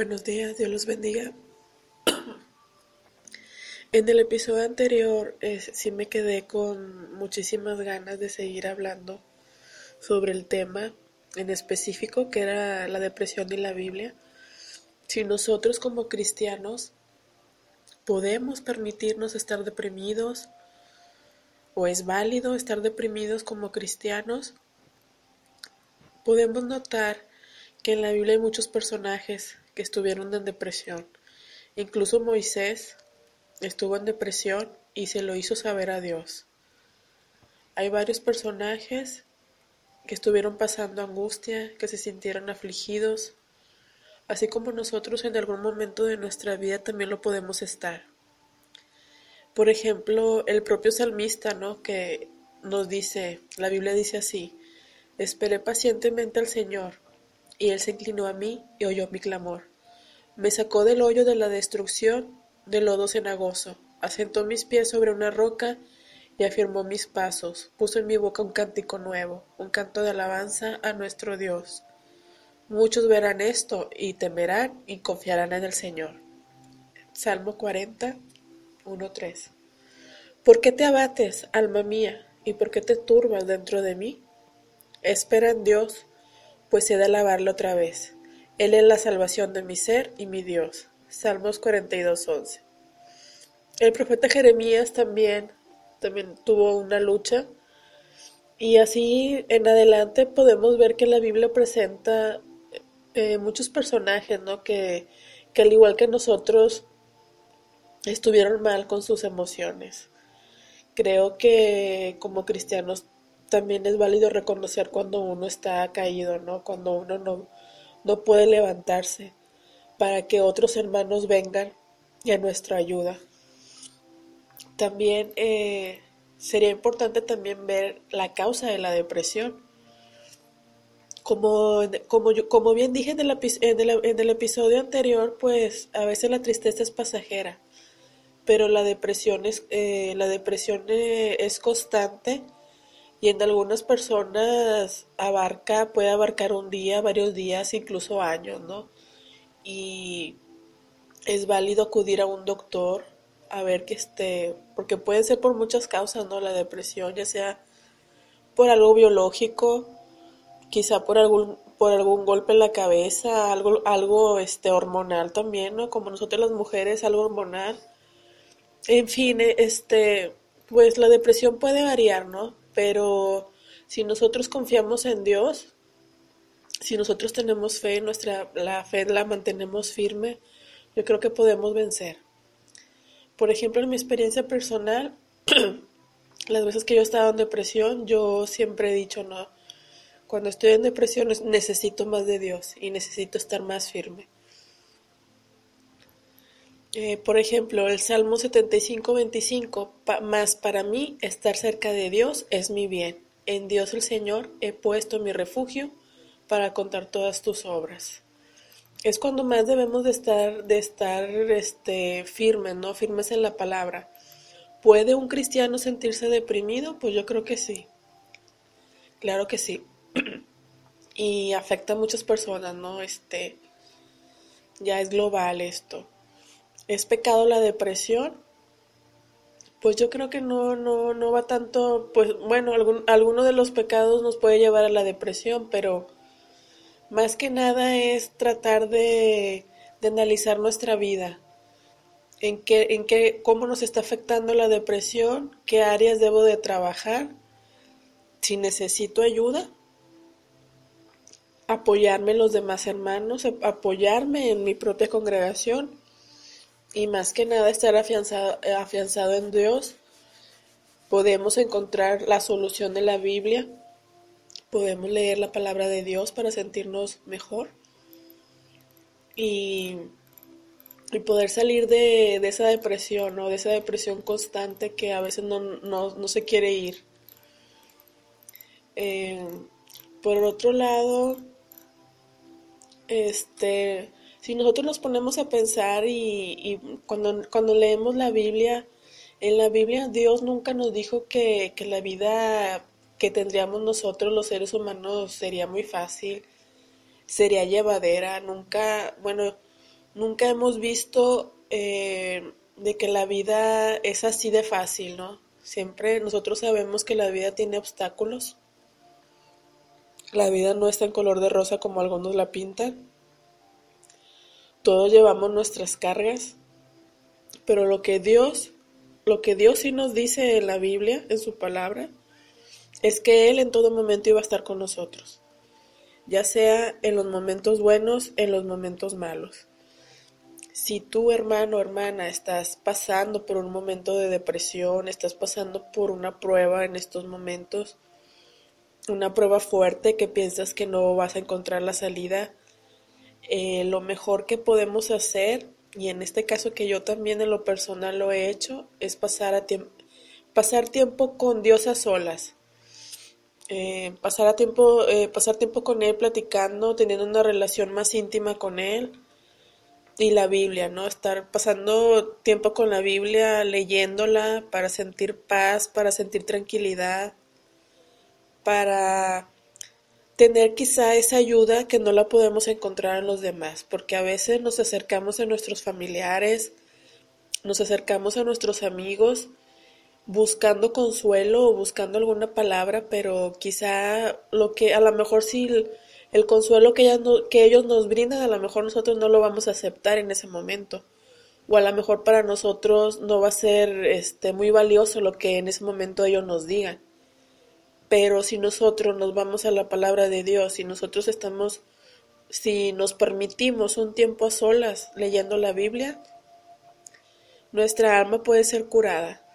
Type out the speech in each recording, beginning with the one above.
Buenos días, Dios los bendiga. En el episodio anterior sí me quedé con muchísimas ganas de seguir hablando sobre el tema en específico que era la depresión y la Biblia. Si nosotros como cristianos podemos permitirnos estar deprimidos o es válido estar deprimidos como cristianos, podemos notar que en la Biblia hay muchos personajes que estuvieron en depresión. Incluso Moisés estuvo en depresión y se lo hizo saber a Dios. Hay varios personajes que estuvieron pasando angustia, que se sintieron afligidos, así como nosotros en algún momento de nuestra vida también lo podemos estar. Por ejemplo, el propio salmista, ¿no? Que nos dice, la Biblia dice así, esperé pacientemente al Señor y él se inclinó a mí y oyó mi clamor. Me sacó del hoyo de la destrucción, del lodo cenagoso, asentó mis pies sobre una roca y afirmó mis pasos, puso en mi boca un cántico nuevo, un canto de alabanza a nuestro Dios. Muchos verán esto y temerán y confiarán en el Señor. Salmo 40, 1, 3. ¿Por qué te abates, alma mía, y por qué te turbas dentro de mí? Espera en Dios, pues he de alabarlo otra vez. Él es la salvación de mi ser y mi Dios. Salmos 42.11. El profeta Jeremías también, también tuvo una lucha y así en adelante podemos ver que la Biblia presenta eh, muchos personajes, ¿no? Que, que al igual que nosotros estuvieron mal con sus emociones. Creo que como cristianos también es válido reconocer cuando uno está caído, ¿no? Cuando uno no, no puede levantarse para que otros hermanos vengan y a nuestra ayuda. También eh, sería importante también ver la causa de la depresión. Como, como, como bien dije en el, en el episodio anterior, pues a veces la tristeza es pasajera, pero la depresión es, eh, la depresión eh, es constante y en algunas personas abarca, puede abarcar un día, varios días, incluso años, ¿no? Y es válido acudir a un doctor a ver que esté, porque puede ser por muchas causas, ¿no? La depresión, ya sea por algo biológico, quizá por algún por algún golpe en la cabeza, algo algo este hormonal también, ¿no? Como nosotros las mujeres, algo hormonal. En fin, este pues la depresión puede variar, ¿no? Pero si nosotros confiamos en Dios, si nosotros tenemos fe, nuestra la fe la mantenemos firme, yo creo que podemos vencer. Por ejemplo, en mi experiencia personal, las veces que yo he estado en depresión, yo siempre he dicho, no, cuando estoy en depresión necesito más de Dios y necesito estar más firme. Eh, por ejemplo, el Salmo 75, 25, más para mí estar cerca de Dios es mi bien. En Dios el Señor he puesto mi refugio para contar todas tus obras. Es cuando más debemos de estar, de estar este, firmes, ¿no? Firmes en la palabra. ¿Puede un cristiano sentirse deprimido? Pues yo creo que sí. Claro que sí. y afecta a muchas personas, ¿no? Este, ya es global esto. ¿Es pecado la depresión? Pues yo creo que no, no, no va tanto, pues bueno, algún, alguno de los pecados nos puede llevar a la depresión, pero más que nada es tratar de, de analizar nuestra vida, en qué, en qué, cómo nos está afectando la depresión, qué áreas debo de trabajar, si necesito ayuda, apoyarme en los demás hermanos, apoyarme en mi propia congregación y más que nada estar afianzado, eh, afianzado en Dios, podemos encontrar la solución de la Biblia, podemos leer la palabra de Dios para sentirnos mejor y, y poder salir de, esa depresión o de esa depresión constante que a veces no, no, se quiere ir. Eh, por otro lado, este si nosotros nos ponemos a pensar y, cuando, cuando leemos la Biblia, en la Biblia Dios nunca nos dijo que, que la vida que tendríamos nosotros los seres humanos sería muy fácil, sería llevadera, nunca, bueno, nunca hemos visto eh, de que la vida es así de fácil, ¿no? Siempre nosotros sabemos que la vida tiene obstáculos. La vida no está en color de rosa como algunos la pintan. Todos llevamos nuestras cargas, pero lo que Dios, lo que Dios sí nos dice en la Biblia, en su palabra, es que Él en todo momento iba a estar con nosotros, ya sea en los momentos buenos, en los momentos malos. Si tú, hermano o hermana, estás pasando por un momento de depresión, estás pasando por una prueba en estos momentos, una prueba fuerte que piensas que no vas a encontrar la salida, eh, lo mejor que podemos hacer, y en este caso que yo también en lo personal lo he hecho, es pasar, a pasar tiempo con Dios a solas. Eh, pasar, a tiempo, eh, pasar tiempo con Él platicando, teniendo una relación más íntima con Él y la Biblia, ¿no? Estar pasando tiempo con la Biblia, leyéndola para sentir paz, para sentir tranquilidad, para tener quizá esa ayuda que no la podemos encontrar en los demás, porque a veces nos acercamos a nuestros familiares, nos acercamos a nuestros amigos buscando consuelo o buscando alguna palabra, pero quizá lo que a lo mejor sí el, consuelo que, que ellos nos brindan, a lo mejor nosotros no lo vamos a aceptar en ese momento. O a lo mejor para nosotros no va a ser este muy valioso lo que en ese momento ellos nos digan. Pero si nosotros nos vamos a la palabra de Dios, si nosotros estamos, si nos permitimos un tiempo a solas leyendo la Biblia, nuestra alma puede ser curada.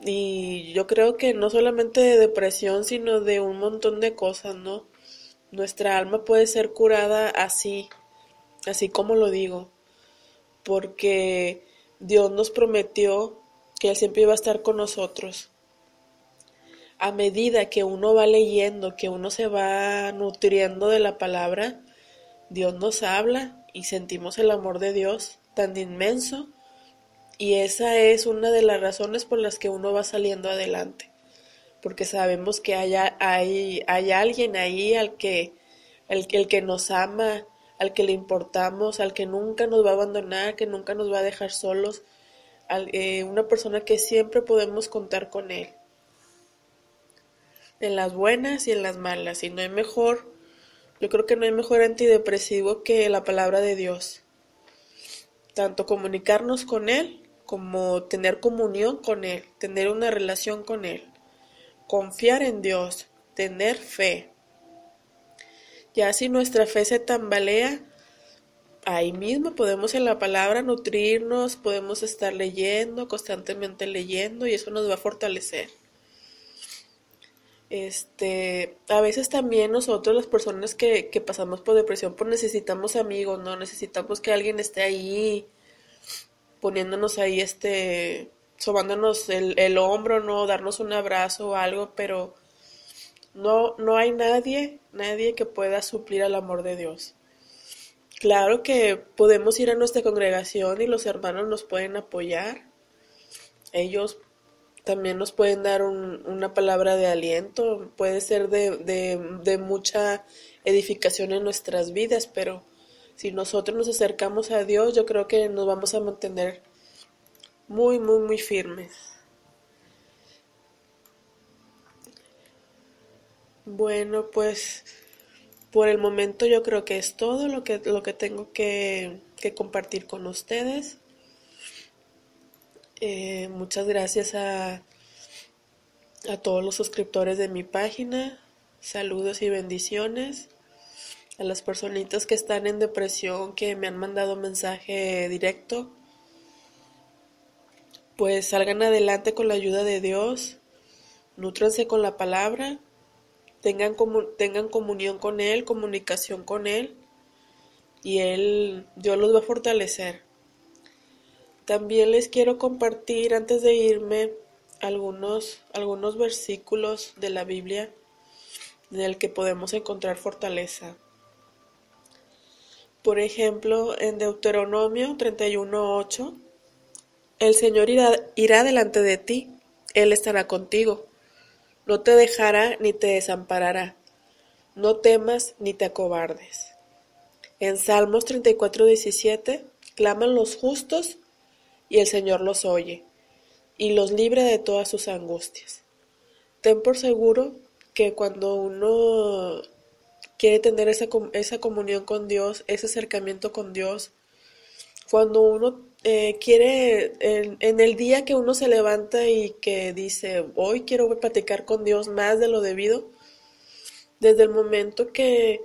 Y yo creo que no solamente de depresión, sino de un montón de cosas, ¿no? Nuestra alma puede ser curada así, así como lo digo, porque Dios nos prometió que Él siempre iba a estar con nosotros a medida que uno va leyendo, que uno se va nutriendo de la palabra, Dios nos habla y sentimos el amor de Dios tan inmenso. Y esa es una de las razones por las que uno va saliendo adelante, porque sabemos que hay, hay, alguien ahí al que, el, que nos ama, al que le importamos, al que nunca nos va a abandonar, que nunca nos va a dejar solos, eh, una persona que siempre podemos contar con él en las buenas y en las malas. Y no hay mejor, yo creo que no hay mejor antidepresivo que la palabra de Dios. Tanto comunicarnos con Él como tener comunión con Él, tener una relación con Él, confiar en Dios, tener fe. Ya si nuestra fe se tambalea, ahí mismo podemos en la palabra nutrirnos, podemos estar leyendo, constantemente leyendo y eso nos va a fortalecer. Este, a veces también nosotros, las personas que, que pasamos por depresión, pues necesitamos amigos, ¿no? Necesitamos que alguien esté ahí poniéndonos ahí, este, sobándonos el, el hombro, ¿no? Darnos un abrazo o algo, pero no, no hay nadie, nadie que pueda suplir al amor de Dios. Claro que podemos ir a nuestra congregación y los hermanos nos pueden apoyar. Ellos también nos pueden dar una palabra de aliento, puede ser de, mucha edificación en nuestras vidas, pero si nosotros nos acercamos a Dios, yo creo que nos vamos a mantener muy, muy, muy firmes. Bueno, pues por el momento yo creo que es todo lo que, lo que tengo que compartir con ustedes. Eh, muchas gracias a, a todos los suscriptores de mi página. Saludos y bendiciones. A las personitas que están en depresión, que me han mandado mensaje directo. Pues salgan adelante con la ayuda de Dios. Nútranse con la palabra. Tengan, tengan comunión con Él, comunicación con Él. Y Él, Dios los va a fortalecer. También les quiero compartir antes de irme algunos, algunos versículos de la Biblia en el que podemos encontrar fortaleza. Por ejemplo, en Deuteronomio 31.8, el Señor irá, irá delante de ti, Él estará contigo, no te dejará ni te desamparará, no temas ni te acobardes. En Salmos 34.17 Claman los justos y el Señor los oye y los libre de todas sus angustias. Ten por seguro que cuando uno quiere tener esa, esa comunión con Dios, ese acercamiento con Dios, cuando uno eh, quiere, en, en, el día que uno se levanta y que dice, hoy quiero platicar con Dios más de lo debido, desde el momento que,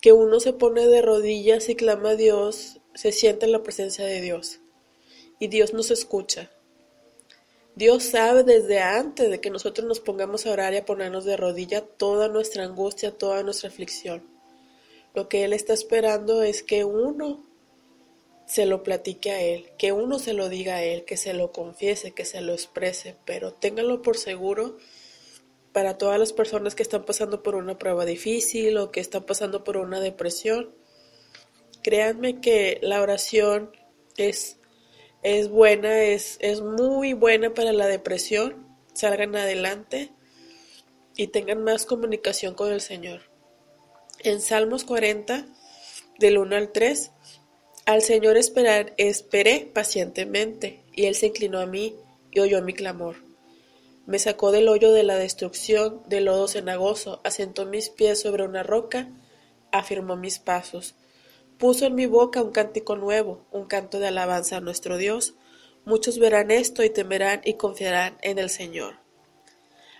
que uno se pone de rodillas y clama a Dios, se siente en la presencia de Dios y Dios nos escucha. Dios sabe desde antes de que nosotros nos pongamos a orar y a ponernos de rodilla toda nuestra angustia, toda nuestra aflicción. Lo que Él está esperando es que uno se lo platique a Él, que uno se lo diga a Él, que se lo confiese, que se lo exprese, pero ténganlo por seguro para todas las personas que están pasando por una prueba difícil o que están pasando por una depresión. Créanme que la oración es es buena, es, es muy buena para la depresión. Salgan adelante y tengan más comunicación con el Señor. En Salmos 40, del 1 al 3, al Señor esperar, esperé pacientemente, y Él se inclinó a mí y oyó mi clamor. Me sacó del hoyo de la destrucción, del lodo cenagoso, asentó mis pies sobre una roca, afirmó mis pasos puso en mi boca un cántico nuevo, un canto de alabanza a nuestro Dios. Muchos verán esto y temerán y confiarán en el Señor.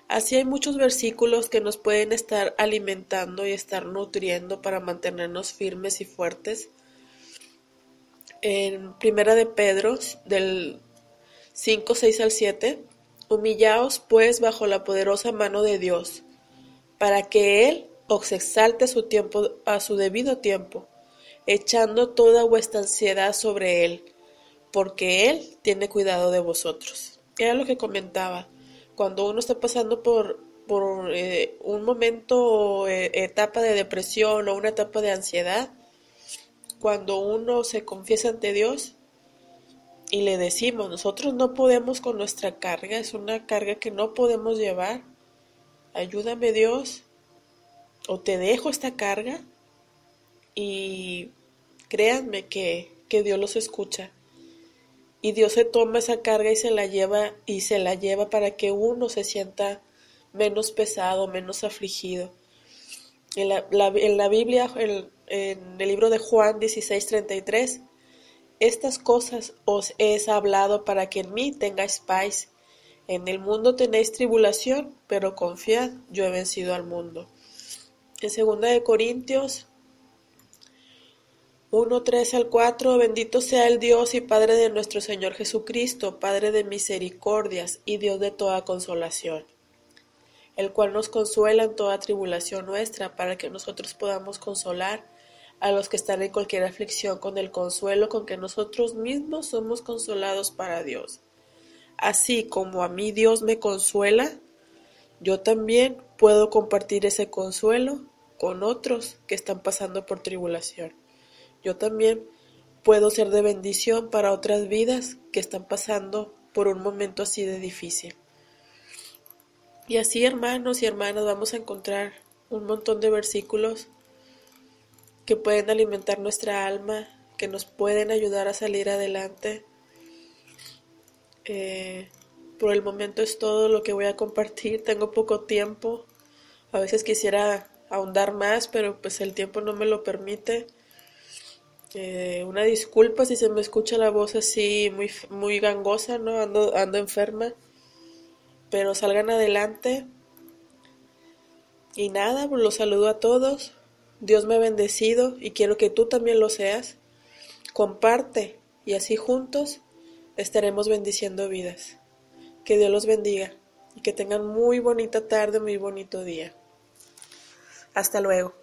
Así hay muchos versículos que nos pueden estar alimentando y estar nutriendo para mantenernos firmes y fuertes. En Primera de Pedro, del 5, 6 al 7, humillaos pues bajo la poderosa mano de Dios, para que Él os exalte su tiempo, a su debido tiempo echando toda vuestra ansiedad sobre Él, porque Él tiene cuidado de vosotros. Era lo que comentaba. Cuando uno está pasando por, por eh, un momento o eh, etapa de depresión o una etapa de ansiedad, cuando uno se confiesa ante Dios y le decimos, nosotros no podemos con nuestra carga, es una carga que no podemos llevar, ayúdame Dios, o te dejo esta carga, y créanme que, que Dios los escucha. Y Dios se toma esa carga y se la lleva y se la lleva para que uno se sienta menos pesado, menos afligido. En la, en la Biblia, en, en, el libro de Juan 16:33, estas cosas os he hablado para que en mí tengáis paz. En el mundo tenéis tribulación, pero confiad, yo he vencido al mundo. En 2 de Corintios 1, 3 al 4 Bendito sea el Dios y Padre de nuestro Señor Jesucristo, Padre de misericordias y Dios de toda consolación, el cual nos consuela en toda tribulación nuestra, para que nosotros podamos consolar a los que están en cualquier aflicción con el consuelo con que nosotros mismos somos consolados para Dios. Así como a mí Dios me consuela, yo también puedo compartir ese consuelo con otros que están pasando por tribulación yo también puedo ser de bendición para otras vidas que están pasando por un momento así de difícil. Y así, hermanos y hermanas, vamos a encontrar un montón de versículos que pueden alimentar nuestra alma, que nos pueden ayudar a salir adelante. Eh, por el momento es todo lo que voy a compartir. Tengo poco tiempo. A veces quisiera ahondar más, pero pues el tiempo no me lo permite. Una disculpa si se me escucha la voz así muy, muy gangosa, ¿no? Ando, ando enferma. Pero salgan adelante. Y nada, pues los saludo a todos. Dios me ha bendecido y quiero que tú también lo seas. Comparte y así juntos estaremos bendiciendo vidas. Que Dios los bendiga y que tengan muy bonita tarde, muy bonito día. Hasta luego.